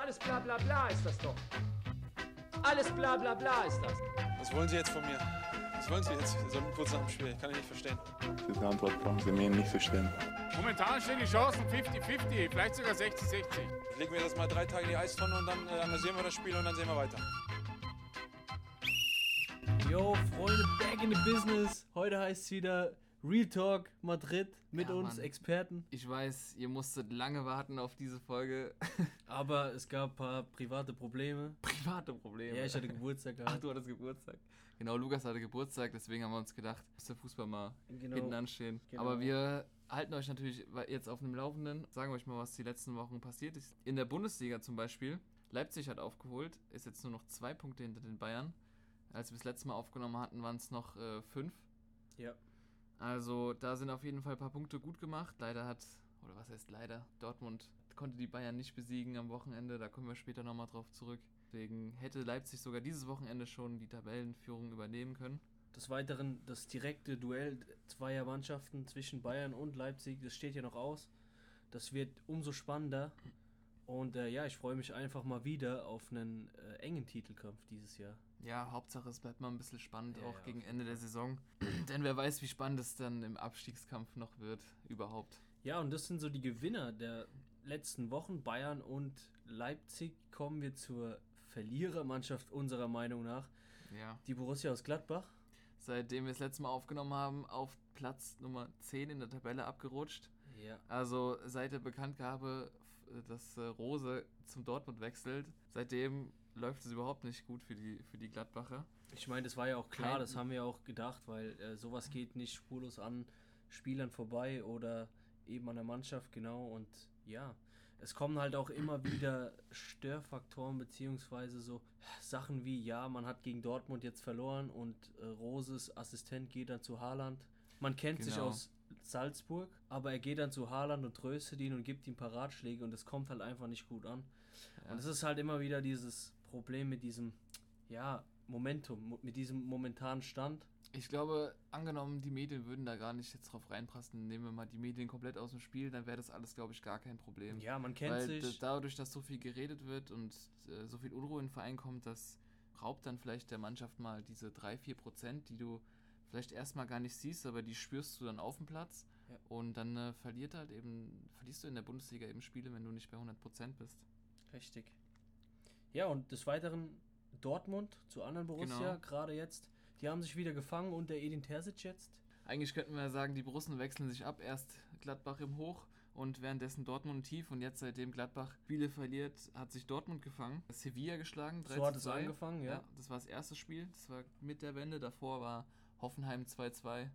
alles bla bla bla ist das doch. Alles bla bla bla ist das. Was wollen Sie jetzt von mir? Was wollen Sie jetzt? So kurz nach dem Spiel. Kann ich nicht verstehen. Diese Antwort brauchen Sie mir nicht verstehen. Momentan stehen die Chancen 50-50, vielleicht sogar 60-60. Legen wir das mal drei Tage in die Eistonne und dann äh, analysieren wir das Spiel und dann sehen wir weiter. Yo, Freunde, back in the business. Heute heißt es wieder Real Talk Madrid mit Ja, uns Mann. Experten. Ich weiß, ihr musstet lange warten auf diese Folge. Aber es gab ein paar private Probleme. Private Probleme. Ja, ich hatte Geburtstag Ach, gehabt. du hattest Geburtstag. Genau, Lukas hatte Geburtstag, deswegen haben wir uns gedacht, muss der Fußball mal Genau. hinten anstehen. Genau. Aber wir halten euch natürlich jetzt auf dem Laufenden, sagen euch mal, was die letzten Wochen passiert ist. In der Bundesliga zum Beispiel, Leipzig hat aufgeholt, ist jetzt nur noch zwei Punkte hinter den Bayern. Als wir das letzte Mal aufgenommen hatten, waren es noch äh, fünf. Ja. Also da sind auf jeden Fall ein paar Punkte gut gemacht. Leider hat, oder was heißt leider, Dortmund konnte die Bayern nicht besiegen am Wochenende. Da kommen wir später nochmal drauf zurück. Deswegen hätte Leipzig sogar dieses Wochenende schon die Tabellenführung übernehmen können. Des Weiteren das direkte Duell zweier Mannschaften zwischen Bayern und Leipzig, das steht ja noch aus. Das wird umso spannender. Und äh, ja, ich freue mich einfach mal wieder auf einen äh, engen Titelkampf dieses Jahr. Ja, Hauptsache es bleibt mal ein bisschen spannend, Ja, auch ja, gegen Ende der Saison. Denn wer weiß, wie spannend es dann im Abstiegskampf noch wird, überhaupt. Ja, und das sind so die Gewinner der letzten Wochen. Bayern und Leipzig kommen wir zur Verlierermannschaft unserer Meinung nach. Ja. Die Borussia aus Gladbach. Seitdem wir das letzte Mal aufgenommen haben, auf Platz Nummer 10 in der Tabelle abgerutscht. Ja. Also seit der Bekanntgabe, dass äh, Rose zum Dortmund wechselt, seitdem läuft es überhaupt nicht gut für die, für die Gladbacher. Ich meine, das war ja auch klar, Kein- das haben wir auch gedacht, weil äh, sowas geht nicht spurlos an Spielern vorbei oder eben an der Mannschaft, genau. Und ja, es kommen halt auch immer wieder Störfaktoren, beziehungsweise so Sachen wie, ja, man hat gegen Dortmund jetzt verloren und äh, Roses Assistent geht dann zu Haaland. Man kennt sich Genau. aus Salzburg, aber er geht dann zu Haaland und tröstet ihn und gibt ihm ein paar Ratschläge und es kommt halt einfach nicht gut an. Und es ist halt immer wieder dieses Problem mit diesem, ja, Momentum, mo- mit diesem momentanen Stand. Ich glaube, angenommen, die Medien würden da gar nicht jetzt drauf reinpassen, nehmen wir mal die Medien komplett aus dem Spiel, dann wäre das alles, glaube ich, gar kein Problem. Ja, man kennt Weil sich. dadurch, dass so viel geredet wird und äh, so viel Unruhe in den Verein kommt, das raubt dann vielleicht der Mannschaft mal diese 3, 4 Prozent, die du vielleicht erstmal gar nicht siehst, aber die spürst du dann auf dem Platz. Ja. Und dann äh, verliert halt eben, verlierst du in der Bundesliga eben Spiele, wenn du nicht bei 100 Prozent bist. Richtig. Ja, und des Weiteren Dortmund zu anderen Borussia, Genau. gerade jetzt. Die haben sich wieder gefangen und der Edin Terzic jetzt. Eigentlich könnten wir sagen, die Borussen wechseln sich ab. Erst Gladbach im Hoch und währenddessen Dortmund Tief. Und jetzt, seitdem Gladbach Spiele verliert, hat sich Dortmund gefangen. Sevilla geschlagen. 3 So hat es 2. angefangen, ja. Das war das erste Spiel. Das war mit der Wende. Davor war Hoffenheim 2-2.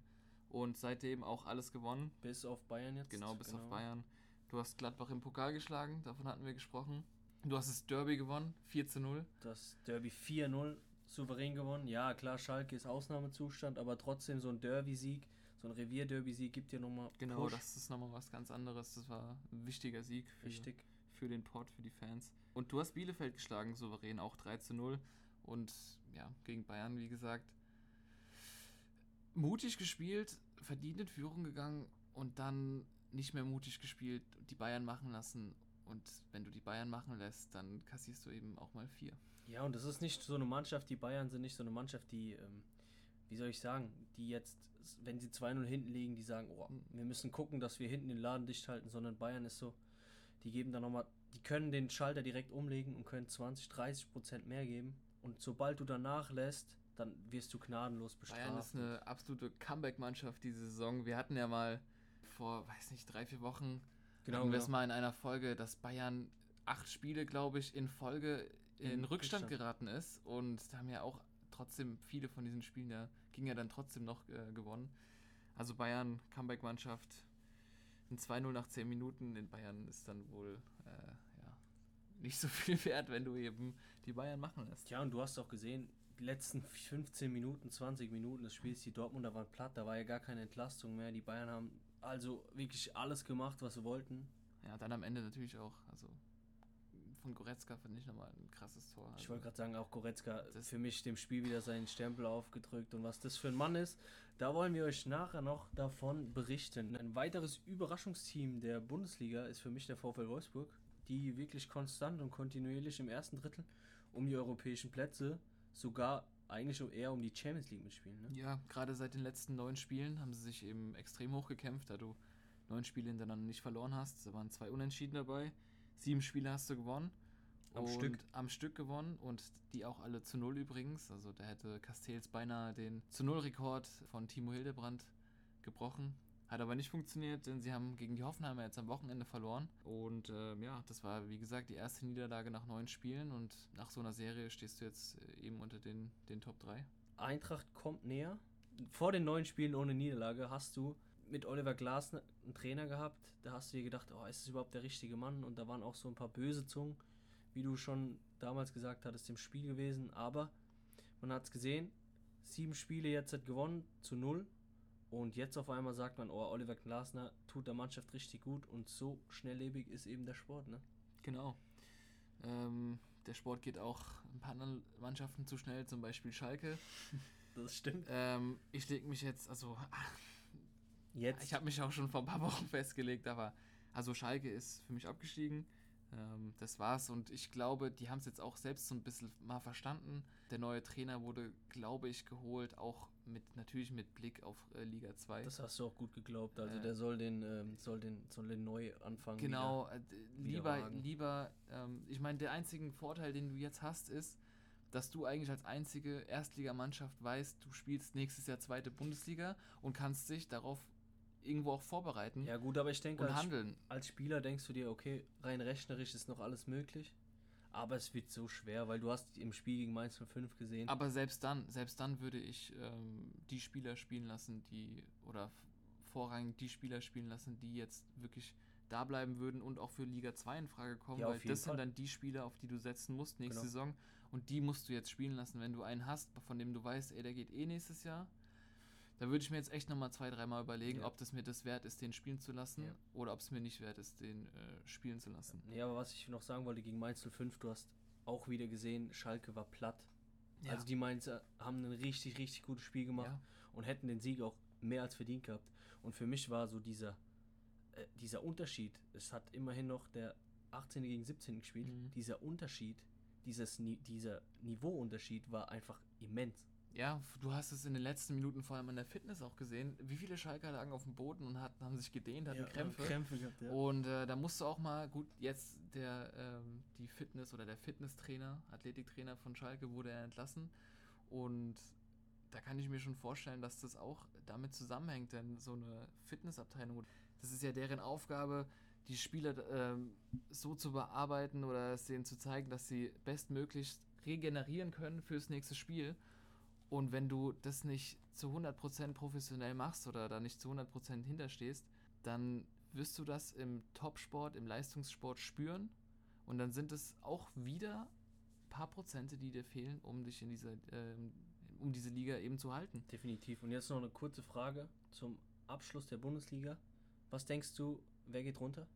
Und seitdem auch alles gewonnen. Bis auf Bayern jetzt. Genau, bis auf Bayern. Du hast Gladbach im Pokal geschlagen. Davon hatten wir gesprochen. Du hast das Derby gewonnen. 4 zu 0. Das Derby 4-0 souverän gewonnen. Ja, klar, Schalke ist Ausnahmezustand, aber trotzdem so ein Derby-Sieg, so ein Revier-Derby-Sieg gibt ja nochmal Genau, Push. das ist nochmal was ganz anderes. Das war ein wichtiger Sieg für, Richtig. für den Port, für die Fans. Und du hast Bielefeld geschlagen, souverän, auch 3 zu 0. Und ja, gegen Bayern, wie gesagt, mutig gespielt, verdient in Führung gegangen und dann nicht mehr mutig gespielt die Bayern machen lassen. Und wenn du die Bayern machen lässt, dann kassierst du eben auch mal vier. Ja, und das ist nicht so eine Mannschaft, die Bayern sind nicht so eine Mannschaft, die, ähm, wie soll ich sagen, die jetzt, wenn sie 2-0 hinten liegen, die sagen, oh, wir müssen gucken, dass wir hinten den Laden dicht halten, sondern Bayern ist so, die geben dann nochmal, die können den Schalter direkt umlegen und können 20, 30 Prozent mehr geben. Und sobald du danach lässt, dann wirst du gnadenlos bestraft. Bayern ist eine absolute Comeback-Mannschaft diese Saison. Wir hatten ja mal vor, weiß nicht, drei, vier Wochen, Genau, hatten wir es genau. mal in einer Folge, dass Bayern acht Spiele, glaube ich, in Folge in, In Rückstand, Rückstand. geraten ist. Und da haben ja auch trotzdem viele von diesen Spielen, ja, ging ja dann trotzdem noch äh, gewonnen. Also Bayern, Comeback-Mannschaft, ein 2-0 nach 10 Minuten in Bayern ist dann wohl äh, ja, nicht so viel wert, wenn du eben die Bayern machen lässt. Tja, und du hast auch gesehen, letzten 15 Minuten, 20 Minuten des Spiels, die Dortmunder waren platt, da war ja gar keine Entlastung mehr. Die Bayern haben also wirklich alles gemacht, was sie wollten. Ja, dann am Ende natürlich auch, also von Goretzka finde ich nochmal ein krasses Tor. Also, Ich wollte gerade sagen, auch Goretzka für mich dem Spiel wieder seinen Stempel aufgedrückt und was das für ein Mann ist, da wollen wir euch nachher noch davon berichten. Ein weiteres Überraschungsteam der Bundesliga ist für mich der VfL Wolfsburg. die wirklich konstant und kontinuierlich im ersten Drittel um die europäischen Plätze, sogar eigentlich eher um die Champions League mitspielen. Ne? Ja, gerade seit den letzten neun Spielen haben sie sich eben extrem hochgekämpft, da du neun Spiele hintereinander nicht verloren hast. Da waren zwei Unentschieden dabei. Sieben Spiele hast du gewonnen. Am und Stück. Am Stück gewonnen und die auch alle zu Null übrigens. Also da hätte Castells beinahe den zu Null-Rekord von Timo Hildebrand gebrochen. Hat aber nicht funktioniert, denn sie haben gegen die Hoffenheimer jetzt am Wochenende verloren. Und ähm, ja, das war wie gesagt die erste Niederlage nach neun Spielen und nach so einer Serie stehst du jetzt äh, eben unter den, den Top 3. Eintracht kommt näher. Vor den neun Spielen ohne Niederlage hast du mit Oliver Glasner einen Trainer gehabt. Da hast du dir gedacht, oh, ist das überhaupt der richtige Mann? Und da waren auch so ein paar böse Zungen, wie du schon damals gesagt hattest, im Spiel gewesen. Aber man hat es gesehen, sieben Spiele jetzt hat gewonnen zu null. Und jetzt auf einmal sagt man, oh, Oliver Glasner tut der Mannschaft richtig gut. Und so schnelllebig ist eben der Sport, ne? Genau. Ähm, der Sport geht auch ein paar anderen Mannschaften zu schnell, zum Beispiel Schalke. Das stimmt. Ähm, ich lege mich jetzt, also Jetzt. ich habe mich auch schon vor ein paar Wochen festgelegt, aber also Schalke ist für mich abgestiegen. Ähm, das war's und ich glaube, die haben es jetzt auch selbst so ein bisschen mal verstanden. Der neue Trainer wurde, glaube ich, geholt, auch mit natürlich mit Blick auf äh, Liga 2. das hast du auch gut geglaubt. Also Äh, der soll den, ähm, soll den, soll den neu anfangen. Genau, äh, wieder lieber, wagen. lieber, ähm, ich meine, der einzige Vorteil, den du jetzt hast, ist, dass du eigentlich als einzige Erstligamannschaft weißt, du spielst nächstes Jahr zweite Bundesliga und kannst dich darauf irgendwo auch vorbereiten. Ja gut, aber ich denke, und als, handeln. als Spieler denkst du dir, okay, rein rechnerisch ist noch alles möglich. Aber es wird so schwer, weil du hast im Spiel gegen Mainz 05 gesehen. Aber selbst dann, selbst dann würde ich ähm, die Spieler spielen lassen, die, oder vorrangig die Spieler spielen lassen, die jetzt wirklich da bleiben würden und auch für Liga 2 in Frage kommen, Ja, weil das Fall. sind dann die Spieler, auf die du setzen musst nächste Genau. Saison und die musst du jetzt spielen lassen. Wenn du einen hast, von dem du weißt, ey, der geht eh nächstes Jahr, da würde ich mir jetzt echt nochmal zwei, dreimal überlegen, Ja. ob das mir das wert ist, den spielen zu lassen Ja. oder ob es mir nicht wert ist, den äh, spielen zu lassen. Nee, aber was ich noch sagen wollte, gegen Mainz 05, du hast auch wieder gesehen, Schalke war platt. Also die Mainzer haben ein richtig, richtig gutes Spiel gemacht Ja. und hätten den Sieg auch mehr als verdient gehabt. Und für mich war so dieser, äh, dieser Unterschied, es hat immerhin noch der 18. gegen 17. gespielt, Mhm. dieser Unterschied, dieses, dieser Niveauunterschied war einfach immens. Ja, du hast es in den letzten Minuten vor allem an der Fitness auch gesehen. Wie viele Schalker lagen auf dem Boden und hatten, haben sich gedehnt, hatten Krämpfe. Krämpfe gehabt, ja. Und äh, da musst du auch mal, gut, jetzt der, ähm, die Fitness- oder der Fitnesstrainer, Athletiktrainer von Schalke wurde er entlassen. Und da kann ich mir schon vorstellen, dass das auch damit zusammenhängt, denn so eine Fitnessabteilung, das ist ja deren Aufgabe, die Spieler ähm, so zu bearbeiten oder es denen zu zeigen, dass sie bestmöglichst regenerieren können fürs nächste Spiel. Und wenn du das nicht zu 100% professionell machst oder da nicht zu 100% hinterstehst, dann wirst du das im Topsport, im Leistungssport spüren. Und dann sind es auch wieder ein paar Prozente, die dir fehlen, um dich in dieser, ähm, um diese Liga eben zu halten. Definitiv. Und jetzt noch eine kurze Frage zum Abschluss der Bundesliga. Was denkst du, wer geht runter?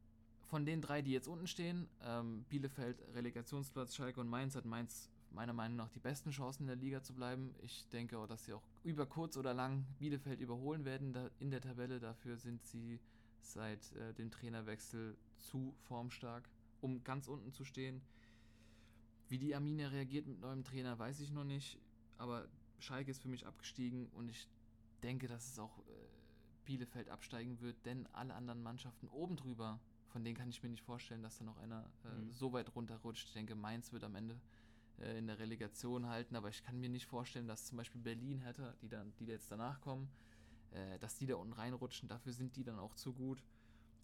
Von den drei, die jetzt unten stehen, ähm, Bielefeld, Relegationsplatz, Schalke und Mainz, hat Mainz meiner Meinung nach die besten Chancen in der Liga zu bleiben. Ich denke auch, dass sie auch über kurz oder lang Bielefeld überholen werden in der Tabelle. Dafür sind sie seit äh, dem Trainerwechsel zu formstark, um ganz unten zu stehen. Wie die Arminia reagiert mit neuem Trainer, weiß ich noch nicht. Aber Schalke ist für mich abgestiegen und ich denke, dass es auch äh, Bielefeld absteigen wird, denn alle anderen Mannschaften oben drüber, von denen kann ich mir nicht vorstellen, dass da noch einer äh, Mhm. so weit runterrutscht. Ich denke, Mainz wird am Ende äh, in der Relegation halten, aber ich kann mir nicht vorstellen, dass zum Beispiel Berlin hätte, die dann, die jetzt danach kommen, äh, dass die da unten reinrutschen. Dafür sind die dann auch zu gut.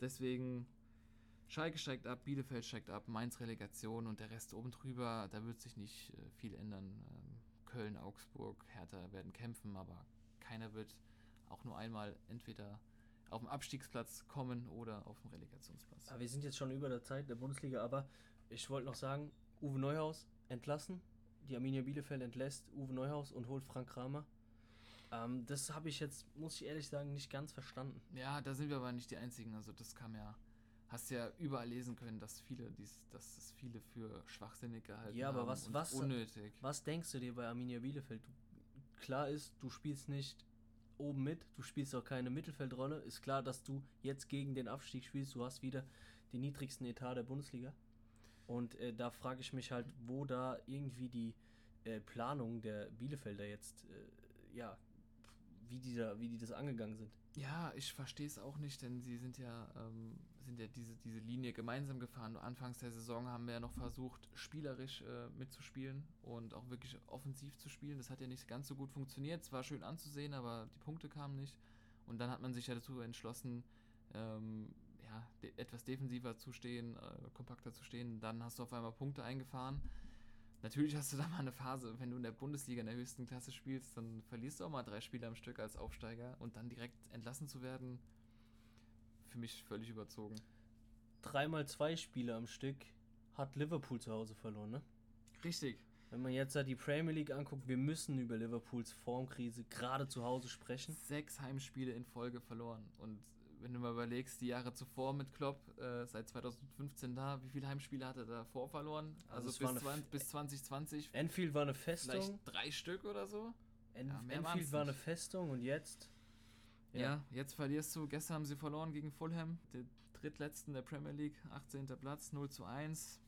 Deswegen Schalke steigt ab, Bielefeld steigt ab, Mainz Relegation und der Rest oben drüber, da wird sich nicht äh, viel ändern. Ähm, Köln, Augsburg, Hertha werden kämpfen, aber keiner wird auch nur einmal entweder auf dem Abstiegsplatz kommen oder auf dem Relegationsplatz. Ah, wir sind jetzt schon über der Zeit der Bundesliga, aber ich wollte noch sagen, Uwe Neuhaus entlassen. Die Arminia Bielefeld entlässt Uwe Neuhaus und holt Frank Kramer. Ähm, das habe ich jetzt, muss ich ehrlich sagen, nicht ganz verstanden. Ja, da sind wir aber nicht die Einzigen. Also das kam ja, hast ja überall lesen können, dass viele, dies, dass es viele für schwachsinnig gehalten Ja, aber haben was- und was- unnötig. Was denkst du dir bei Arminia Bielefeld? Du, klar ist, du spielst nicht oben mit, du spielst auch keine Mittelfeldrolle. Ist klar, dass du jetzt gegen den Abstieg spielst. Du hast wieder den niedrigsten Etat der Bundesliga. Und äh, da frage ich mich halt, wo da irgendwie die äh, Planung der Bielefelder jetzt, äh, ja, wie die, da, wie die das angegangen sind. Ja, ich verstehe es auch nicht, denn sie sind ja, ähm, sind ja diese, diese Linie gemeinsam gefahren. Anfangs der Saison haben wir ja noch versucht, spielerisch äh, mitzuspielen und auch wirklich offensiv zu spielen. Das hat ja nicht ganz so gut funktioniert. Es war schön anzusehen, aber die Punkte kamen nicht. Und dann hat man sich ja dazu entschlossen, ähm, ja, de etwas defensiver zu stehen, äh, kompakter zu stehen. Dann hast du auf einmal Punkte eingefahren. Natürlich hast du da mal eine Phase, wenn du in der Bundesliga in der höchsten Klasse spielst, dann verlierst du auch mal drei Spiele am Stück als Aufsteiger und dann direkt entlassen zu werden, für mich völlig überzogen. Dreimal zwei Spiele am Stück hat Liverpool zu Hause verloren, ne? Richtig. Wenn man jetzt die Premier League anguckt, wir müssen über Liverpools Formkrise gerade zu Hause sprechen. Sechs Heimspiele in Folge verloren. Und wenn du mal überlegst, die Jahre zuvor mit Klopp, äh, seit 2015 da, wie viele Heimspiele hat er davor verloren? Also Also, bis, eine 20, bis 2020 Enfield war eine Festung. vielleicht drei Stück oder so. En Ja, Enfield war eine. Festung und jetzt. Ja. jetzt verlierst du. Gestern haben sie verloren gegen Fulham, den drittletzten der Premier League, 18. Platz, 0 zu 1.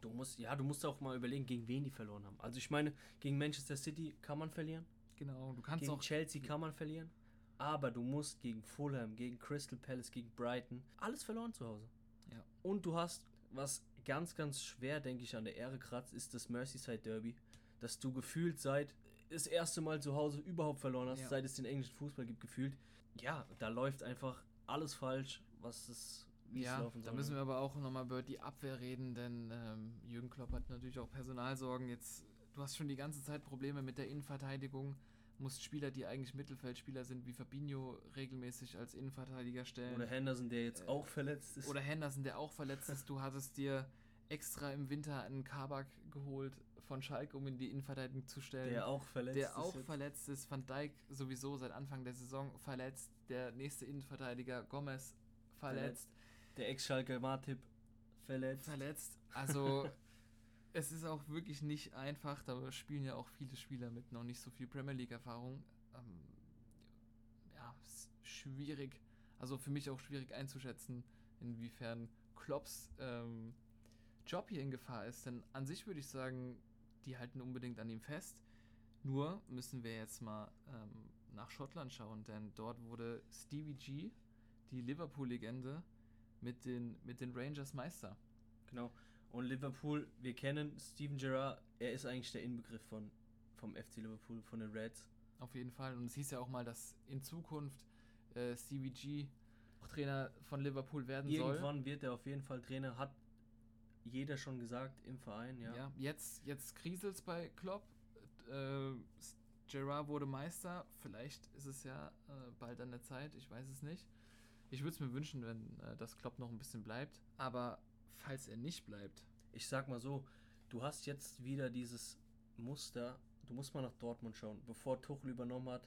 Du musst, ja, du musst auch mal überlegen, gegen wen die verloren haben. Also ich meine, gegen Manchester City kann man verlieren, Genau, du kannst gegen auch. Chelsea kann man verlieren, aber du musst gegen Fulham, gegen Crystal Palace, gegen Brighton alles verloren zu Hause. Ja. Und du hast, was ganz, ganz schwer, denke ich, an der Ehre kratzt, ist das Merseyside Derby, dass du gefühlt seit das erste Mal zu Hause überhaupt verloren hast, Ja. seit es den englischen Fußball gibt, gefühlt. Ja, da läuft einfach alles falsch, was es, Ja, da müssen wir aber auch nochmal über die Abwehr reden, denn ähm, Jürgen Klopp hat natürlich auch Personalsorgen. Jetzt, du hast schon die ganze Zeit Probleme mit der Innenverteidigung, musst Spieler, die eigentlich Mittelfeldspieler sind, wie Fabinho regelmäßig als Innenverteidiger stellen. Oder Henderson, der jetzt Äh, auch verletzt ist. Oder Henderson, der auch verletzt ist. Du hattest dir extra im Winter einen Kabak geholt von Schalke, um in die Innenverteidigung zu stellen. der auch verletzt der ist. auch jetzt. verletzt ist. Van Dijk sowieso seit Anfang der Saison verletzt. Der nächste Innenverteidiger Gomez verletzt. Der Ex-Schalke Martip verletzt. Verletzt. Also es ist auch wirklich nicht einfach. Da spielen ja auch viele Spieler mit noch nicht so viel Premier League-Erfahrung. Ähm, ja, schwierig. Also für mich auch schwierig einzuschätzen, inwiefern Klopps ähm, Job hier in Gefahr ist. Denn an sich würde ich sagen, die halten unbedingt an ihm fest. Nur müssen wir jetzt mal ähm, nach Schottland schauen, denn dort wurde Stevie G, die Liverpool-Legende, mit den, mit den Rangers Meister. Genau. Und Liverpool, wir kennen Steven Gerrard, er ist eigentlich der Inbegriff von, vom FC Liverpool, von den Reds. Auf jeden Fall. Und es hieß ja auch mal, dass in Zukunft äh, Stevie G auch Trainer von Liverpool werden soll. Irgendwann wird er auf jeden Fall Trainer, hat jeder schon gesagt im Verein, ja. Ja, jetzt, jetzt kriselt es bei Klopp. Äh, Gerrard wurde Meister. Vielleicht ist es ja äh, bald an der Zeit. Ich weiß es nicht. Ich würde es mir wünschen, wenn äh, das Klopp noch ein bisschen bleibt. Aber falls er nicht bleibt, Ich sag mal so, du hast jetzt wieder dieses Muster, du musst mal nach Dortmund schauen, bevor Tuchel übernommen hat.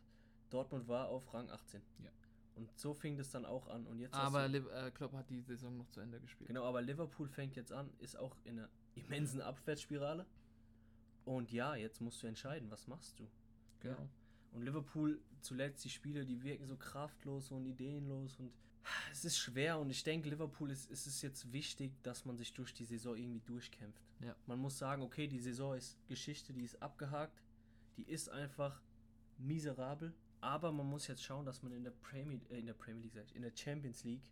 Dortmund war auf Rang 18. Ja. Und so fing das dann auch an. Und jetzt aber du, äh, Klopp hat die Saison noch zu Ende gespielt. Genau, aber Liverpool fängt jetzt an, ist auch in einer immensen Abwärtsspirale. Und ja, jetzt musst du entscheiden, was machst du? Genau. Und Liverpool, zuletzt die Spiele, die wirken so kraftlos und ideenlos und es ist schwer und ich denke, Liverpool ist, ist es jetzt wichtig, dass man sich durch die Saison irgendwie durchkämpft. Ja. Man muss sagen, okay, die Saison ist Geschichte, die ist abgehakt, die ist einfach miserabel, aber man muss jetzt schauen, dass man in der Premier, äh, in der Premier League, ich, in der Champions League,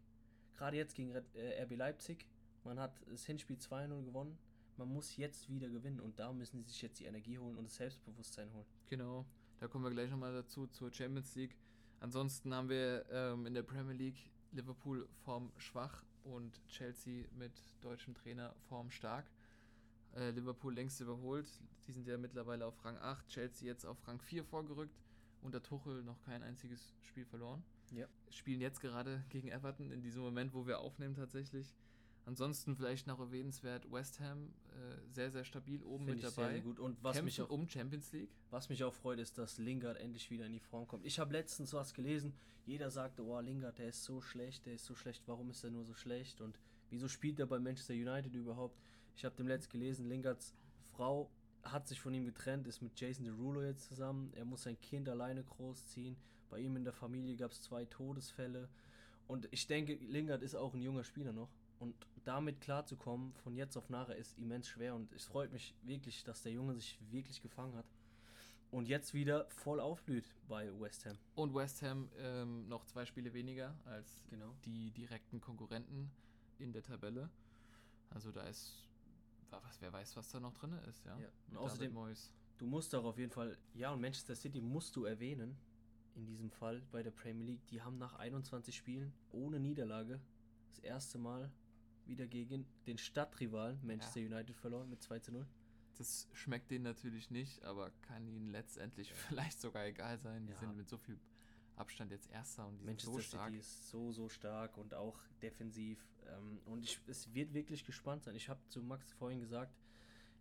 gerade jetzt gegen Red- äh, RB Leipzig, man hat das Hinspiel 2-0 gewonnen, man muss jetzt wieder gewinnen und da müssen sie sich jetzt die Energie holen und das Selbstbewusstsein holen. Genau, da kommen wir gleich nochmal dazu zur Champions League. Ansonsten haben wir ähm, in der Premier League Liverpool form schwach und Chelsea mit deutschem Trainer form stark. Äh, Liverpool längst überholt, die sind ja mittlerweile auf Rang 8, Chelsea jetzt auf Rang 4 vorgerückt. Unter Tuchel noch kein einziges Spiel verloren. Ja. Spielen jetzt gerade gegen Everton in diesem Moment, wo wir aufnehmen tatsächlich. Ansonsten vielleicht noch erwähnenswert West Ham, äh, sehr, sehr stabil oben Finde mit ich sehr, dabei. sehr gut. Und was mich, Kämpfen auch, um Champions League. was mich auch freut, ist, dass Lingard endlich wieder in die Form kommt. Ich habe letztens was gelesen, jeder sagte, oh, Lingard, der ist so schlecht, der ist so schlecht, warum ist er nur so schlecht und wieso spielt er bei Manchester United überhaupt? Ich habe dem letzt gelesen, Lingards Frau hat sich von ihm getrennt, ist mit Jason Derulo jetzt zusammen. Er muss sein Kind alleine großziehen. Bei ihm in der Familie gab es zwei Todesfälle. Und ich denke, Lingard ist auch ein junger Spieler noch. Und damit klarzukommen, von jetzt auf nachher, ist immens schwer. Und es freut mich wirklich, dass der Junge sich wirklich gefangen hat. Und jetzt wieder voll aufblüht bei West Ham. Und West Ham ähm, noch zwei Spiele weniger als Genau. die direkten Konkurrenten in der Tabelle. Also da ist, wa- was, wer weiß, was da noch drin ist, ja. Ja. Und außerdem-. Du musst auch auf jeden Fall, ja, und Manchester City musst du erwähnen, in diesem Fall bei der Premier League. Die haben nach 21 Spielen ohne Niederlage das erste Mal wieder gegen den Stadtrivalen Manchester United verloren mit 2 zu 0. Das schmeckt denen natürlich nicht, aber kann ihnen letztendlich vielleicht sogar egal sein. Die Ja. sind mit so viel Abstand jetzt Erster und die Manchester sind so stark. City ist so, so stark und auch defensiv. Ähm, und ich, es wird wirklich gespannt sein. Ich habe zu Max vorhin gesagt,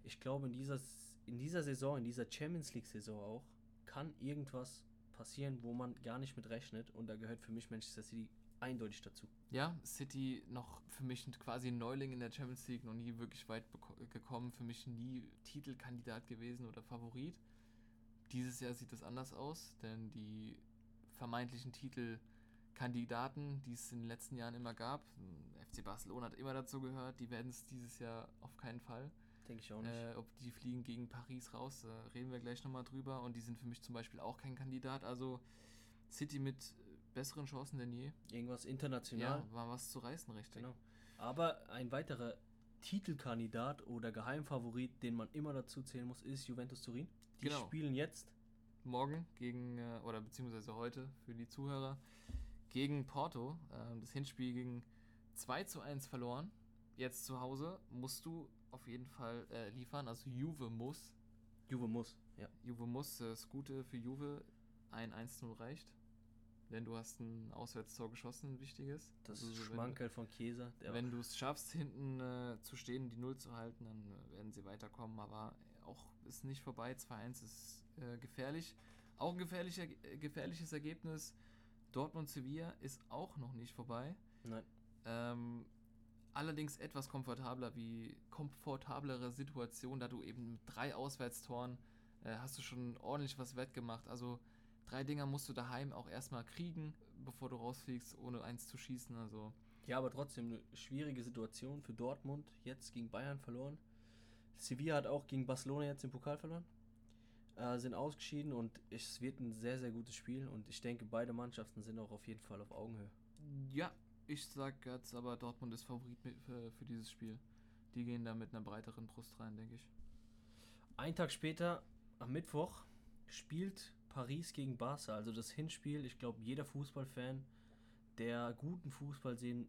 ich glaube, in dieser, in dieser Saison, in dieser Champions League-Saison auch, kann irgendwas passieren, wo man gar nicht mit rechnet. Und da gehört für mich Manchester City eindeutig dazu. Ja, City noch für mich quasi ein Neuling in der Champions League, noch nie wirklich weit gekommen, für mich nie Titelkandidat gewesen oder Favorit. Dieses Jahr sieht das anders aus, denn die vermeintlichen Titelkandidaten, die es in den letzten Jahren immer gab, FC Barcelona hat immer dazu gehört, die werden es dieses Jahr auf keinen Fall. Denke ich auch nicht. Äh, ob die fliegen gegen Paris raus, da reden wir gleich nochmal drüber. Und die sind für mich zum Beispiel auch kein Kandidat. Also City mit besseren Chancen denn je. Irgendwas international. Ja, war was zu reißen, richtig. Genau. Aber ein weiterer Titelkandidat oder Geheimfavorit, den man immer dazu zählen muss, ist Juventus Turin. Die Genau. spielen jetzt Morgen gegen, äh, oder beziehungsweise heute für die Zuhörer, gegen Porto. Ähm, das Hinspiel ging 2 zu 1 verloren. Jetzt zu Hause musst du auf jeden Fall äh, liefern. Also Juve muss. Juve muss. Ja. Juve muss. Das Gute für Juve, ein 1-0 reicht. Denn du hast ein Auswärtstor geschossen, ein wichtiges. Das Also, wenn- Schmankerl von. Der Wenn du es schaffst, hinten äh, zu stehen, die Null zu halten, dann äh, werden sie weiterkommen. Aber auch ist nicht vorbei. 2-1 ist äh, gefährlich. Auch ein gefährlicher, äh, gefährliches Ergebnis. Dortmund-Sevilla ist auch noch nicht vorbei. Nein. Ähm, allerdings etwas komfortabler, wie komfortablere Situation, da du eben mit drei Auswärtstoren äh, hast du schon ordentlich was wettgemacht. Also drei Dinger musst du daheim auch erstmal kriegen, bevor du rausfliegst, ohne eins zu schießen. Also Ja, aber trotzdem eine schwierige Situation für Dortmund. Jetzt gegen Bayern verloren. Sevilla hat auch gegen Barcelona jetzt den Pokal verloren. Äh, sind ausgeschieden und es wird ein sehr, sehr gutes Spiel. Und ich denke, beide Mannschaften sind auch auf jeden Fall auf Augenhöhe. Ja, ich sag jetzt aber, Dortmund ist Favorit für, für dieses Spiel. Die gehen da mit einer breiteren Brust rein, denke ich. Ein Tag später, am Mittwoch, spielt Paris gegen Barca. Also das Hinspiel. Ich glaube, jeder Fußballfan, der guten Fußball sehen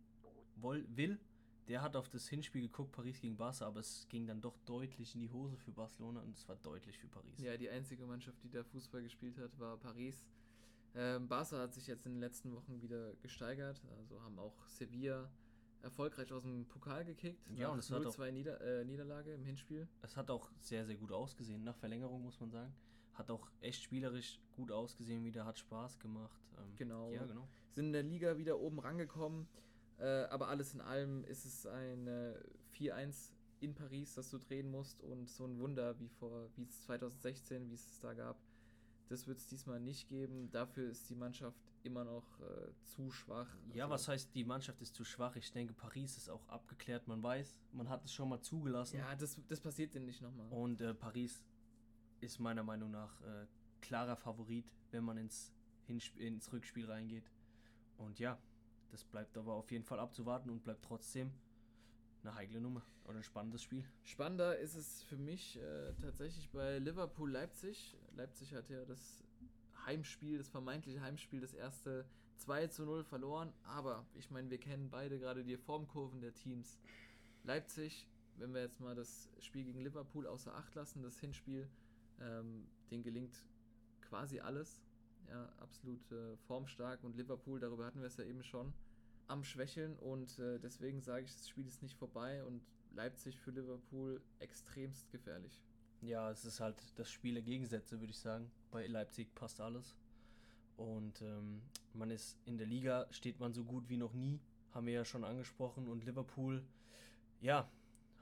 woll, will, der hat auf das Hinspiel geguckt, Paris gegen Barca. Aber es ging dann doch deutlich in die Hose für Barcelona und es war deutlich für Paris. Ja, die einzige Mannschaft, die da Fußball gespielt hat, war Paris. Ähm, Barca hat sich jetzt in den letzten Wochen wieder gesteigert. Also haben auch Sevilla erfolgreich aus dem Pokal gekickt. Ja, und es hat auch- 0-2 Nieder äh, Niederlage im Hinspiel. Es hat auch sehr, sehr gut ausgesehen. Nach Verlängerung muss man sagen. Hat auch echt spielerisch gut ausgesehen wieder, hat Spaß gemacht. Ähm, Genau. Ja, genau. Sind in der Liga wieder oben rangekommen. Äh, aber alles in allem ist es ein äh, 4-1 in Paris, das du drehen musst. Und so ein Wunder wie vor, wie es 2016, wie es es da gab, das wird es diesmal nicht geben. Dafür ist die Mannschaft immer noch äh, zu schwach. Ja, Also- was heißt, die Mannschaft ist zu schwach? Ich denke, Paris ist auch abgeklärt. Man weiß, man hat es schon mal zugelassen. Ja, das, das passiert denen nicht nochmal. Und äh, Paris ist meiner Meinung nach äh, klarer Favorit, wenn man ins, ins Rückspiel reingeht. Und ja, das bleibt aber auf jeden Fall abzuwarten und bleibt trotzdem eine heikle Nummer oder ein spannendes Spiel. Spannender ist es für mich äh, tatsächlich bei Liverpool-Leipzig. Leipzig hat ja das Heimspiel, das vermeintliche Heimspiel, das erste 2 zu 0 verloren. Aber ich meine, wir kennen beide gerade die Formkurven der Teams. Leipzig, wenn wir jetzt mal das Spiel gegen Liverpool außer Acht lassen, das Hinspiel, ähm, denen gelingt quasi alles. Ja, absolut äh, formstark. Und Liverpool, darüber hatten wir es ja eben schon, am Schwächeln. Und äh, deswegen sage ich, das Spiel ist nicht vorbei. Und Leipzig für Liverpool extremst gefährlich. Ja, es ist halt das Spiel der Gegensätze, würde ich sagen. Bei Leipzig passt alles. Und ähm, man ist in der Liga, steht man so gut wie noch nie, haben wir ja schon angesprochen. Und Liverpool, ja,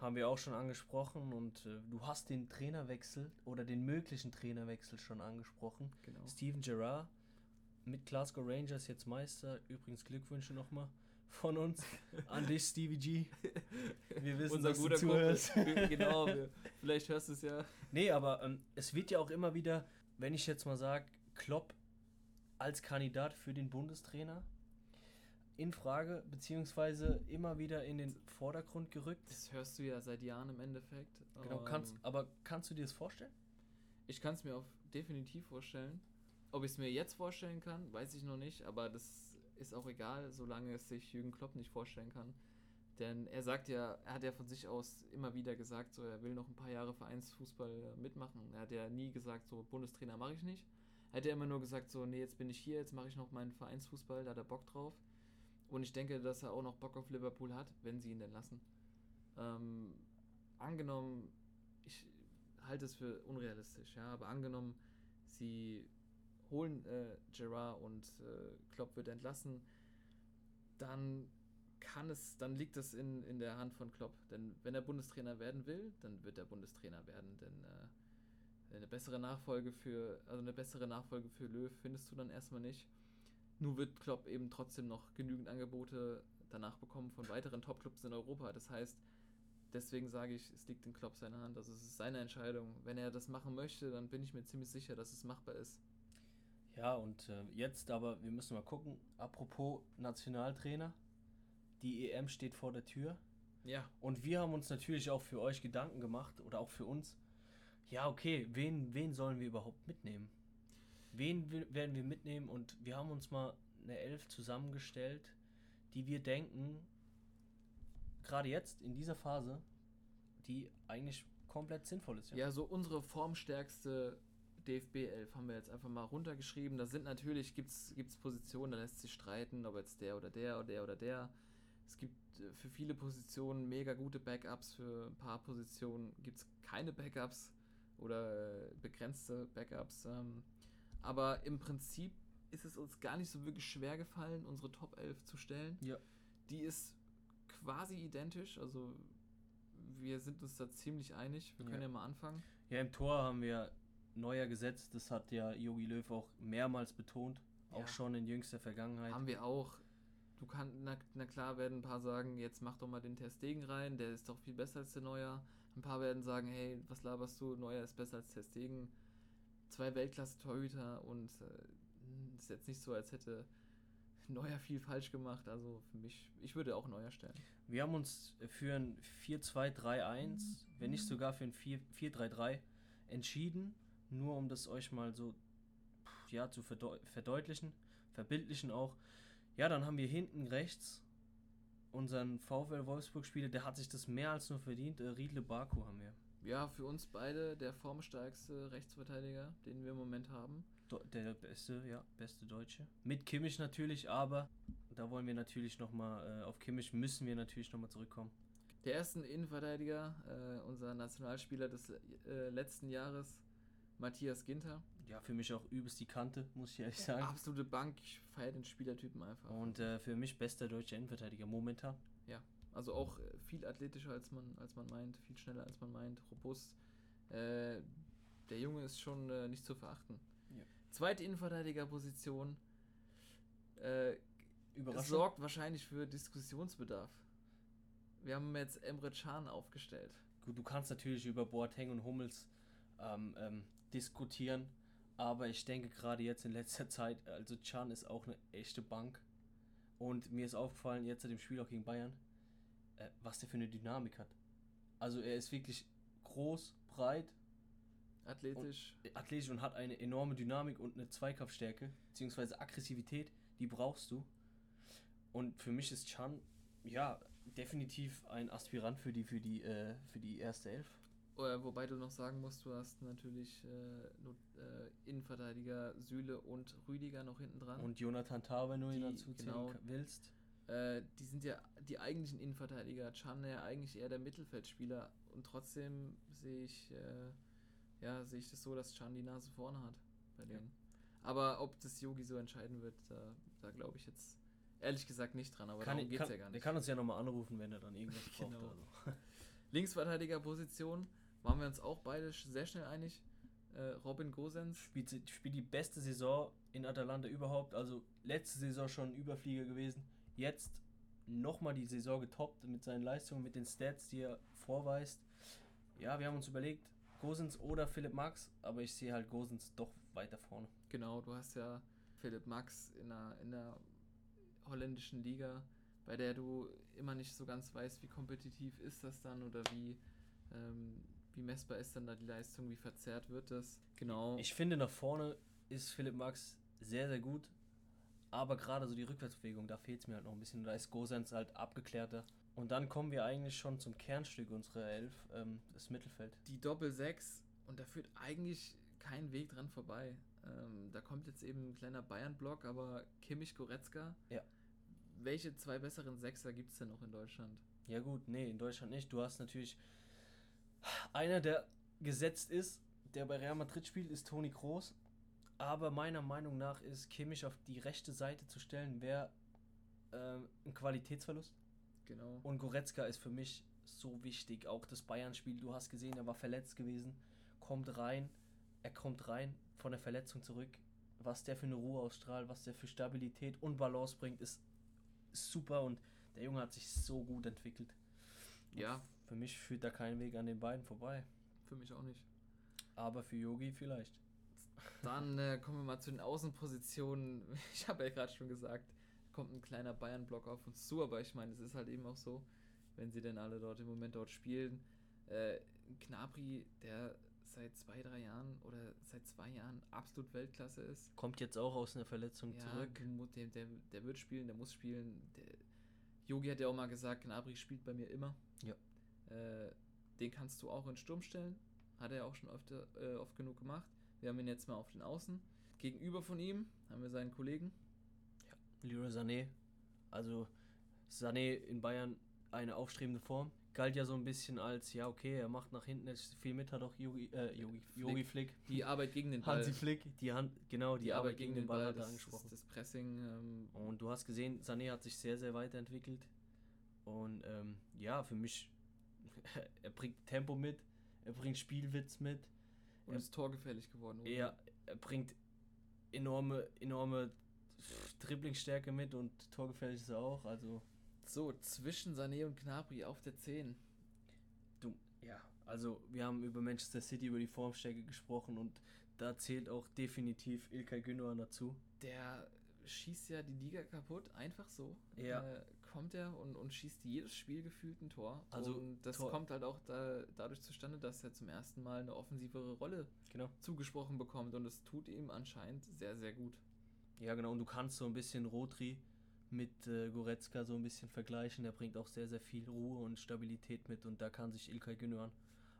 haben wir auch schon angesprochen. Und äh, du hast den Trainerwechsel oder den möglichen Trainerwechsel schon angesprochen. Genau. Steven Gerrard mit Glasgow Rangers jetzt Meister. Übrigens Glückwünsche nochmal von uns an dich, Stevie G. Wir wissen, Unser dass guter du Kumpel. zuhörst. genau, wir, vielleicht hörst du es ja. Nee, aber ähm, es wird ja auch immer wieder, wenn ich jetzt mal sage, Klopp als Kandidat für den Bundestrainer in Frage, beziehungsweise immer wieder in den Vordergrund gerückt. Das hörst du ja seit Jahren im Endeffekt. Genau, kannst, Ähm, aber kannst du dir das vorstellen? Ich kann es mir auf definitiv vorstellen. Ob ich es mir jetzt vorstellen kann, weiß ich noch nicht, aber das ist auch egal, solange es sich Jürgen Klopp nicht vorstellen kann. Denn er sagt ja, er hat ja von sich aus immer wieder gesagt, so er will noch ein paar Jahre Vereinsfußball mitmachen. Er hat ja nie gesagt, so Bundestrainer mache ich nicht. Er hat ja immer nur gesagt, so nee, jetzt bin ich hier, jetzt mache ich noch meinen Vereinsfußball, da hat er Bock drauf. Und ich denke, dass er auch noch Bock auf Liverpool hat, wenn sie ihn denn lassen. Ähm, angenommen, ich halte es für unrealistisch, ja, aber angenommen, sie holen äh, Gerard und äh, Klopp wird entlassen, dann kann es, dann liegt es in, in der Hand von Klopp. Denn wenn er Bundestrainer werden will, dann wird er Bundestrainer werden. Denn äh, eine bessere Nachfolge für, also eine bessere Nachfolge für Löw findest du dann erstmal nicht. Nur wird Klopp eben trotzdem noch genügend Angebote danach bekommen von weiteren Topclubs in Europa. Das heißt, deswegen sage ich, es liegt in Klopp seiner Hand. Also es ist seine Entscheidung. Wenn er das machen möchte, dann bin ich mir ziemlich sicher, dass es machbar ist. Ja, und äh, jetzt aber, wir müssen mal gucken, apropos Nationaltrainer, die EM steht vor der Tür. Ja, Und wir haben uns natürlich auch für euch Gedanken gemacht oder auch für uns. Ja, okay, wen, wen sollen wir überhaupt mitnehmen? Wen werden wir mitnehmen? Und wir haben uns mal eine Elf zusammengestellt, die wir denken, gerade jetzt in dieser Phase, die eigentlich komplett sinnvoll ist. Ja, so unsere formstärkste DFB 11 haben wir jetzt einfach mal runtergeschrieben. Da sind natürlich, gibt es Positionen, da lässt sich streiten, ob jetzt der oder der oder der oder der. Es gibt äh, für viele Positionen mega gute Backups, für ein paar Positionen gibt es keine Backups oder äh, begrenzte Backups. Ähm, aber im Prinzip ist es uns gar nicht so wirklich schwer gefallen, unsere Top 11 zu stellen. Ja. Die ist quasi identisch, also wir sind uns da ziemlich einig. Wir können Ja. ja mal anfangen. Ja, im Tor haben wir neuer gesetzt. Das hat ja Jogi Löw auch mehrmals betont. Auch Ja. schon in jüngster Vergangenheit. Haben wir auch. Du kannst, na, na klar werden ein paar sagen, jetzt mach doch mal den Ter Stegen rein, der ist doch viel besser als der Neuer. Ein paar werden sagen, hey, was laberst du, Neuer ist besser als Ter Stegen. Zwei Weltklasse-Torhüter und äh, ist jetzt nicht so, als hätte Neuer viel falsch gemacht. Also für mich, ich würde auch Neuer stellen. Wir haben uns für ein 4-2-3-1, wenn nicht sogar für ein 4 4-3-3 entschieden, nur um das euch mal so ja, zu verdeu verdeutlichen, verbildlichen auch. Ja, dann haben wir hinten rechts unseren VfL Wolfsburg-Spieler, der hat sich das mehr als nur verdient. Äh, Riedle Baku haben wir. Ja, für uns beide der formstärkste Rechtsverteidiger, den wir im Moment haben. Der beste, ja, beste Deutsche. Mit Kimmich natürlich, aber da wollen wir natürlich nochmal, äh, auf Kimmich müssen wir natürlich nochmal zurückkommen. Der ersten Innenverteidiger, äh, unser Nationalspieler des äh, letzten Jahres, Matthias Ginter. Ja, für mich auch übelst die Kante, muss ich ehrlich sagen. Absolute Bank, ich feiere den Spielertypen einfach. Und äh, für mich bester deutscher Innenverteidiger momentan. Also auch äh, viel athletischer als man, als man meint, viel schneller als man meint, robust. Äh, der Junge ist schon äh, nicht zu verachten. Ja. Zweite Innenverteidigerposition äh, sorgt wahrscheinlich für Diskussionsbedarf. Wir haben jetzt Emre Can aufgestellt. Gut, du kannst natürlich über Boateng und Hummels ähm, ähm, diskutieren, aber ich denke gerade jetzt in letzter Zeit, also Can ist auch eine echte Bank. Und mir ist aufgefallen, jetzt seit dem Spiel auch gegen Bayern, äh, was der für eine Dynamik hat. Also er ist wirklich groß, breit, Athletisch. athletisch und hat eine enorme Dynamik und eine Zweikampfstärke, beziehungsweise Aggressivität, die brauchst du. Und für mich ist Chan, ja, definitiv ein Aspirant für die, für die, äh, für die erste Elf. Äh, wobei du noch sagen musst, du hast natürlich äh, äh, Innenverteidiger Süle und Rüdiger noch hinten dran. Und Jonathan Tah, wenn du ihn dazu zählen genau. willst. Äh, die sind ja die eigentlichen Innenverteidiger. Chan ja eigentlich eher der Mittelfeldspieler. Und trotzdem sehe ich, äh, ja, sehe ich das so, dass Chan die Nase vorne hat bei denen. Aber ob das Yogi so entscheiden wird, da, da glaube ich jetzt ehrlich gesagt nicht dran. Aber Kann, darum geht es ja gar Der nicht. kann uns ja nochmal anrufen, wenn er dann irgendwas braucht. Genau. Also. Linksverteidigerposition waren wir uns auch beide sehr schnell einig. Äh, Robin Gosens. Spielt, spielt die beste Saison in Atalanta überhaupt. Also letzte Saison schon ein Überflieger gewesen. Jetzt nochmal die Saison getoppt mit seinen Leistungen, mit den Stats, die er vorweist. Ja, wir haben uns überlegt, Gosens oder Philipp Max, aber ich sehe halt Gosens doch weiter vorne. Genau, du hast ja Philipp Max in der, in der holländischen Liga, bei der du immer nicht so ganz weißt, wie kompetitiv ist das dann oder wie, ähm, wie messbar ist dann da die Leistung, wie verzerrt wird das. Genau. Ich finde, nach vorne ist Philipp Max sehr, sehr gut. Aber gerade so die Rückwärtsbewegung, da fehlt es mir halt noch ein bisschen. Da ist Gosens halt abgeklärter. Und dann kommen wir eigentlich schon zum Kernstück unserer Elf, ähm, das Mittelfeld. die Doppel 6 und da führt eigentlich kein Weg dran vorbei. Ähm, da kommt jetzt eben ein kleiner Bayern-Block, aber Kimmich Goretzka. Ja. Welche zwei besseren Sechser gibt es denn noch in Deutschland? Ja gut, nee, in Deutschland nicht. Du hast natürlich einer, der gesetzt ist, der bei Real Madrid spielt, ist Toni Kroos. Aber meiner Meinung nach ist Kimmich auf die rechte Seite zu stellen, wäre ähm, ein Qualitätsverlust. Genau. Und Goretzka ist für mich so wichtig. Auch das Bayern-Spiel, du hast gesehen, er war verletzt gewesen, kommt rein, er kommt rein von der Verletzung zurück. Was der für eine Ruhe ausstrahlt, was der für Stabilität und Balance bringt, ist super und der Junge hat sich so gut entwickelt. Ja, Für mich führt da kein Weg an den beiden vorbei. für mich auch nicht. Aber für Yogi vielleicht. Dann äh, kommen wir mal zu den Außenpositionen. Ich habe ja gerade schon gesagt, kommt ein kleiner Bayern-Block auf uns zu, aber ich meine, es ist halt eben auch so, wenn sie denn alle dort im Moment dort spielen. Äh, Gnabry, der seit zwei, drei Jahren oder seit zwei Jahren absolut Weltklasse ist. Kommt jetzt auch aus einer Verletzung Ja, zurück. der, der, der wird spielen, der muss spielen. Der, Yogi hat ja auch mal gesagt, Gnabry spielt bei mir immer. Ja. Äh, den kannst du auch in Sturm stellen. Hat er auch schon öfter, äh, oft genug gemacht. Wir haben ihn jetzt mal auf den Außen. Gegenüber von ihm haben wir seinen Kollegen. Leroy Sané. Also Sané in Bayern eine aufstrebende Form. Galt ja so ein bisschen als, ja okay, er macht nach hinten jetzt viel mit, hat auch Yogi, äh, Yogi, Yogi Flick. Die Arbeit gegen den Ball. Hansi Flick, die Hand, genau, die, Arbeit gegen den Ball, hat er angesprochen. Das, das Pressing. Ähm, Und du hast gesehen, Sané hat sich sehr, sehr weiterentwickelt. Und ähm, ja, für mich, er bringt Tempo mit, er bringt Spielwitz mit, und ist torgefährlich geworden. oder? er, er bringt enorme, enorme Dribblingstärke mit und torgefährlich ist er auch. Also, So, zwischen Sané und Gnabry auf der 10. du, ja, also wir haben über Manchester City, über die Formstärke gesprochen und da zählt auch definitiv Ilkay Gündogan dazu. Der schießt ja die Liga kaputt, einfach so. Ja. Äh, kommt er und, und schießt jedes Spiel gefühlt ein Tor. Also, und das Tor- kommt halt auch da, dadurch zustande, dass er zum ersten Mal eine offensivere Rolle Genau. zugesprochen bekommt und es tut ihm anscheinend sehr, sehr gut. Ja, genau. Und du kannst so ein bisschen Rodri mit äh, Goretzka so ein bisschen vergleichen. Der bringt auch sehr, sehr viel Ruhe und Stabilität mit und da kann sich Ilkay Gündogan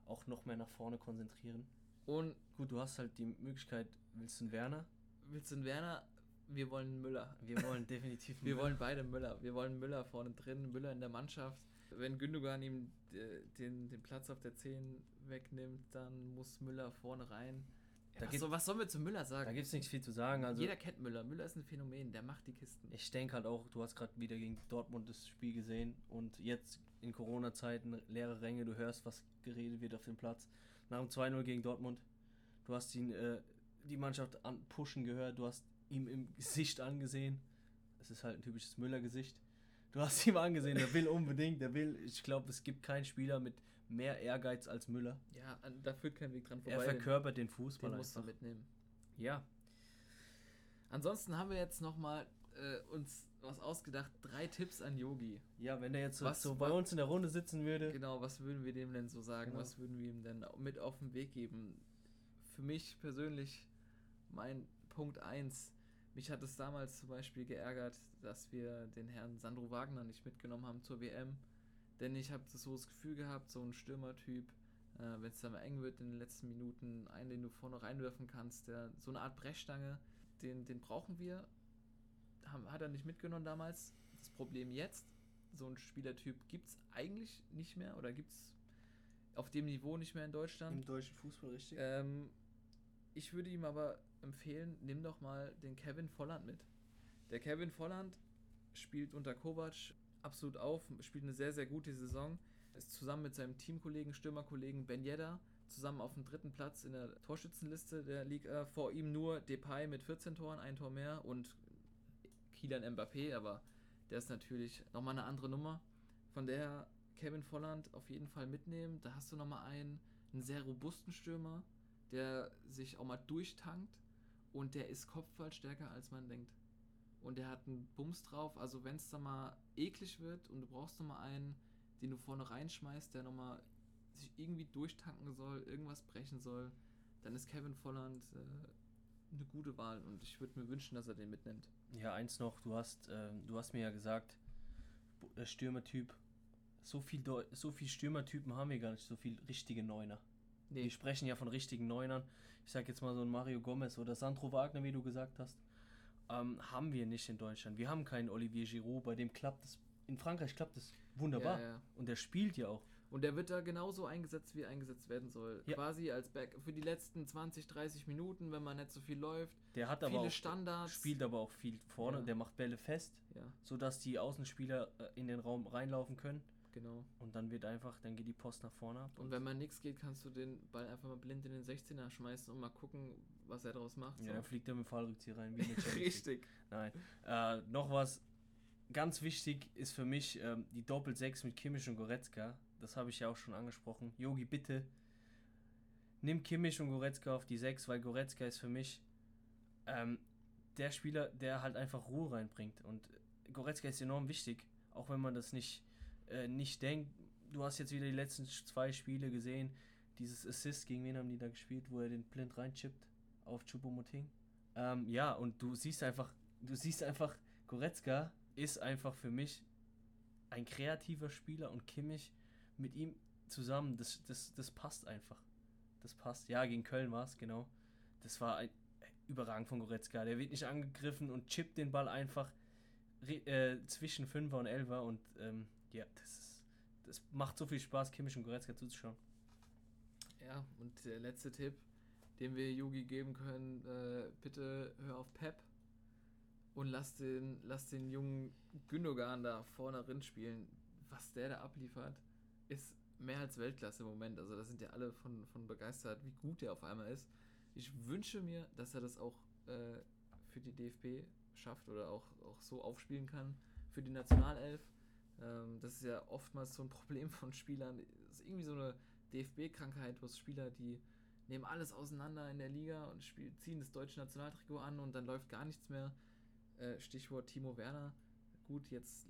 auch noch mehr nach vorne konzentrieren. Und Gut, du hast halt die Möglichkeit, willst du einen Werner? willst du einen Werner? Wir wollen Müller. Wir wollen definitiv einen Wir wollen beide Müller. Wir wollen Müller vorne drin, Müller in der Mannschaft. Wenn Gündogan ihm äh, den, den Platz auf der 10 wegnimmt, dann muss Müller vorne rein. Da Ja, soll, was sollen wir zu Müller Da sagen? gibt es nichts viel zu sagen. Also Jeder kennt Müller. Müller ist ein Phänomen, der macht die Kisten. ich denke halt auch, du hast gerade wieder gegen Dortmund das Spiel gesehen und jetzt in Corona-Zeiten leere Ränge, du hörst, was geredet wird auf dem Platz. Nach dem 2-0 gegen Dortmund, du hast ihn, äh, die Mannschaft an pushen gehört, du hast ihm im Gesicht angesehen. Es ist halt ein typisches Müller-Gesicht. Du hast ihm angesehen, der will unbedingt, der will. Ich glaube, es gibt keinen Spieler mit mehr Ehrgeiz als Müller. Ja, da führt kein Weg dran Er vorbei. verkörpert den den, Fußball den musst du einfach. mitnehmen. Ja, Ansonsten haben wir jetzt nochmal äh, uns was ausgedacht. Drei Tipps an Yogi. ja, wenn er jetzt so, Was- so bei uns in der Runde sitzen würde. Genau, was würden wir dem denn so sagen? Genau. Was würden wir ihm denn mit auf den Weg geben? Für mich persönlich mein Punkt 1. Mich hat es damals zum Beispiel geärgert, dass wir den Herrn Sandro Wagner nicht mitgenommen haben zur WM. Denn ich habe so das Gefühl gehabt, so ein Stürmertyp, äh, wenn es dann mal eng wird in den letzten Minuten, einen, den du vorne reinwerfen kannst, der so eine Art Brechstange, den, den brauchen wir. Haben, hat er nicht mitgenommen damals. Das Problem jetzt, so ein Spielertyp gibt es eigentlich nicht mehr oder gibt es auf dem Niveau nicht mehr in Deutschland. deutschen Fußball richtig. Ähm, ich würde ihm aber empfehlen, nimm doch mal den Kevin Volland mit. Der Kevin Volland spielt unter Kovac absolut auf, spielt eine sehr, sehr gute Saison. Ist zusammen mit seinem Teamkollegen, Stürmerkollegen Ben Yedda zusammen auf dem dritten Platz in der Torschützenliste der Liga. Vor ihm nur Depay mit 14 Toren, ein Tor mehr und Kylian Mbappé, aber der ist natürlich nochmal eine andere Nummer. Von der Kevin Volland auf jeden Fall mitnehmen. Da hast du nochmal einen, einen sehr robusten Stürmer, der sich auch mal durchtankt und der ist kopfballstärker als man denkt. Und der hat einen Bums drauf, also wenn es da mal eklig wird und du brauchst nochmal einen, den du vorne reinschmeißt, der nochmal sich irgendwie durchtanken soll, irgendwas brechen soll, dann ist Kevin Volland äh, eine gute Wahl und ich würde mir wünschen, dass er den mitnimmt. Ja, eins noch, du hast, ähm, du hast mir ja gesagt, Bu- äh, Stürmertyp, so viel, Deu so viel Stürmertypen haben wir gar nicht, so viel richtige Neuner. Wir sprechen ja von richtigen Neunern. Ich sag jetzt mal so ein Mario Gomez oder Sandro Wagner, wie du gesagt hast. Ähm, haben wir nicht in Deutschland. Wir haben keinen Olivier Giroud, bei dem klappt es. In Frankreich klappt es wunderbar. Ja, ja. Und der spielt ja auch. Und der wird da genauso eingesetzt, wie er eingesetzt werden soll. Ja. Quasi als Back für die letzten 20, 30 Minuten, wenn man nicht so viel läuft. Der hat aber Viele auch, Standards. spielt aber auch viel vorne. Der macht Bälle fest, Ja, sodass die Außenspieler äh, in den Raum reinlaufen können. Genau. Und dann wird einfach, dann geht die Post nach vorne ab. Und wenn mal nichts geht, kannst du den Ball einfach mal blind in den 16er schmeißen und mal gucken, was er daraus macht. ja, so. dann fliegt er mit dem Fallrückzieher rein. Richtig. Nein. Äh, noch was ganz wichtig ist für mich ähm, die Doppel-6 mit Kimmich und Goretzka. Das habe ich ja auch schon angesprochen. Yogi, bitte nimm Kimmich und Goretzka auf die 6, weil Goretzka ist für mich ähm, der Spieler, der halt einfach Ruhe reinbringt. Und Goretzka ist enorm wichtig, auch wenn man das nicht, äh, nicht denkt. Du hast jetzt wieder die letzten zwei Spiele gesehen. Dieses Assist, gegen wen haben die da gespielt, wo er den blind reinchippt auf Choupo-Moting. Ähm, ja, und du siehst einfach, du siehst einfach, Goretzka ist einfach für mich ein kreativer Spieler und Kimmich mit ihm zusammen, das, das, das passt einfach. Das passt. Ja, gegen Köln war es, genau. Das war ein überragend von Goretzka. Der wird nicht angegriffen und chippt den Ball einfach äh, zwischen 5er und 11er und ähm, ja, das, ist, das macht so viel Spaß, Kimmich und Goretzka zuzuschauen. Ja, und der letzte Tipp, den wir Yugi geben können, äh, bitte hör auf Pep und lass den, lass den jungen Gündogan da vorne drin spielen. Was der da abliefert, ist mehr als Weltklasse im Moment. Also da sind ja alle von, von begeistert, wie gut der auf einmal ist. Ich wünsche mir, dass er das auch äh, für die DFB schafft oder auch, auch so aufspielen kann für die Nationalelf. Ähm, das ist ja oftmals so ein Problem von Spielern. Das ist irgendwie so eine DFB-Krankheit, wo es Spieler, die nehmen alles auseinander in der Liga und spiel, ziehen das deutsche Nationaltrikot an und dann läuft gar nichts mehr. Äh, Stichwort Timo Werner. Gut, jetzt,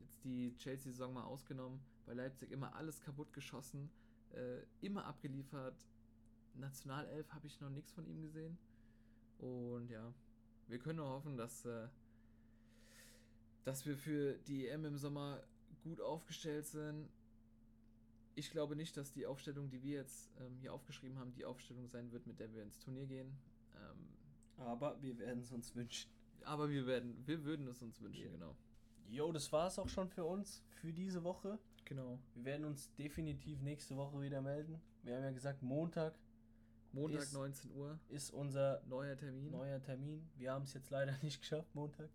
jetzt die Chelsea-Saison mal ausgenommen. Bei Leipzig immer alles kaputt geschossen, äh, immer abgeliefert. Nationalelf habe ich noch nichts von ihm gesehen. Und ja, wir können nur hoffen, dass, äh, dass wir für die EM im Sommer gut aufgestellt sind. Ich glaube nicht, dass die Aufstellung, die wir jetzt ähm, hier aufgeschrieben haben, die Aufstellung sein wird, mit der wir ins Turnier gehen. Ähm, Aber wir werden es uns wünschen. aber wir werden, wir würden es uns wünschen, Ja. genau. Jo, das war es auch schon für uns, für diese Woche. Genau. Wir werden uns definitiv nächste Woche wieder melden. Wir haben ja gesagt, Montag Montag Ist- 19 Uhr, ist unser neuer Termin. neuer Termin. Wir haben es jetzt leider nicht geschafft, Montag.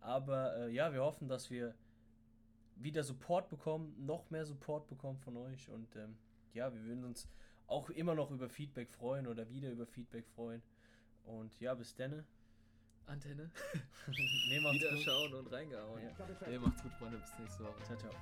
Aber äh, ja, wir hoffen, dass wir wieder Support bekommen, noch mehr Support bekommen von euch. Und ähm, ja, wir würden uns auch immer noch über Feedback freuen oder wieder über Feedback freuen. Und ja, bis dann. Antenne. Nehmen wir Wieder schauen und reingehauen. Ja. Nee, macht's gut, Freunde. Bis nächste Woche. Ciao, ciao.